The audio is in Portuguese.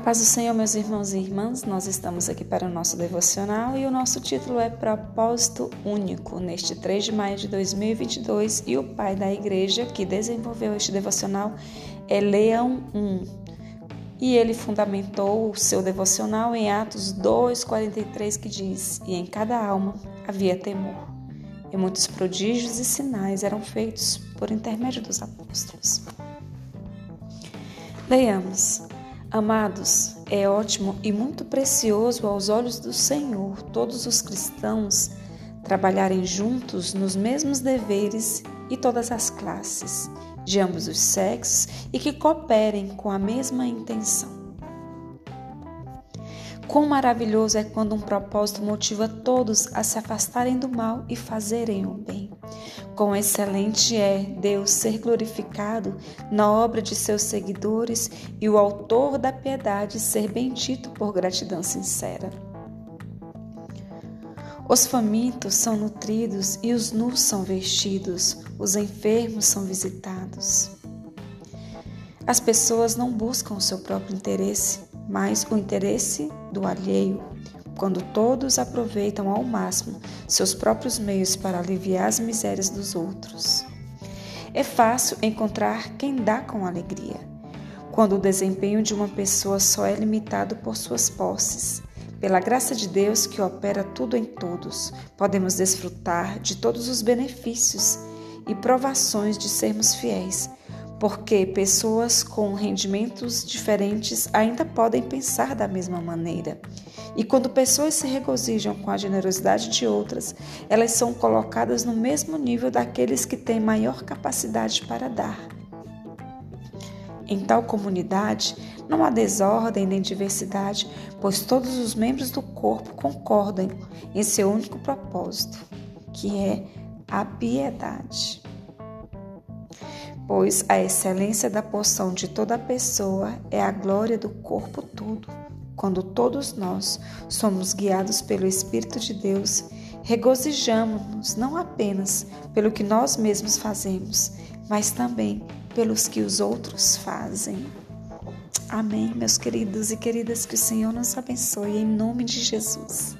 paz do Senhor, meus irmãos e irmãs, nós estamos aqui para o nosso devocional e o nosso título é Propósito Único, neste 3 de maio de 2022. E o pai da igreja que desenvolveu este devocional é Leão 1. E ele fundamentou o seu devocional em Atos 2,43, que diz: E em cada alma havia temor, e muitos prodígios e sinais eram feitos por intermédio dos apóstolos. Leiamos. Amados, é ótimo e muito precioso aos olhos do Senhor todos os cristãos trabalharem juntos nos mesmos deveres e todas as classes, de ambos os sexos e que cooperem com a mesma intenção. Quão maravilhoso é quando um propósito motiva todos a se afastarem do mal e fazerem o bem. Quão excelente é Deus ser glorificado na obra de seus seguidores e o autor da piedade ser bendito por gratidão sincera. Os famintos são nutridos e os nus são vestidos, os enfermos são visitados. As pessoas não buscam o seu próprio interesse, mas o interesse do alheio, quando todos aproveitam ao máximo seus próprios meios para aliviar as misérias dos outros. É fácil encontrar quem dá com alegria, quando o desempenho de uma pessoa só é limitado por suas posses. Pela graça de Deus que opera tudo em todos, podemos desfrutar de todos os benefícios e provações de sermos fiéis porque pessoas com rendimentos diferentes ainda podem pensar da mesma maneira. E quando pessoas se regozijam com a generosidade de outras, elas são colocadas no mesmo nível daqueles que têm maior capacidade para dar. Em tal comunidade, não há desordem nem diversidade, pois todos os membros do corpo concordam em seu único propósito, que é a piedade pois a excelência da porção de toda pessoa é a glória do corpo todo. Quando todos nós somos guiados pelo Espírito de Deus, regozijamos-nos não apenas pelo que nós mesmos fazemos, mas também pelos que os outros fazem. Amém, meus queridos e queridas, que o Senhor nos abençoe em nome de Jesus.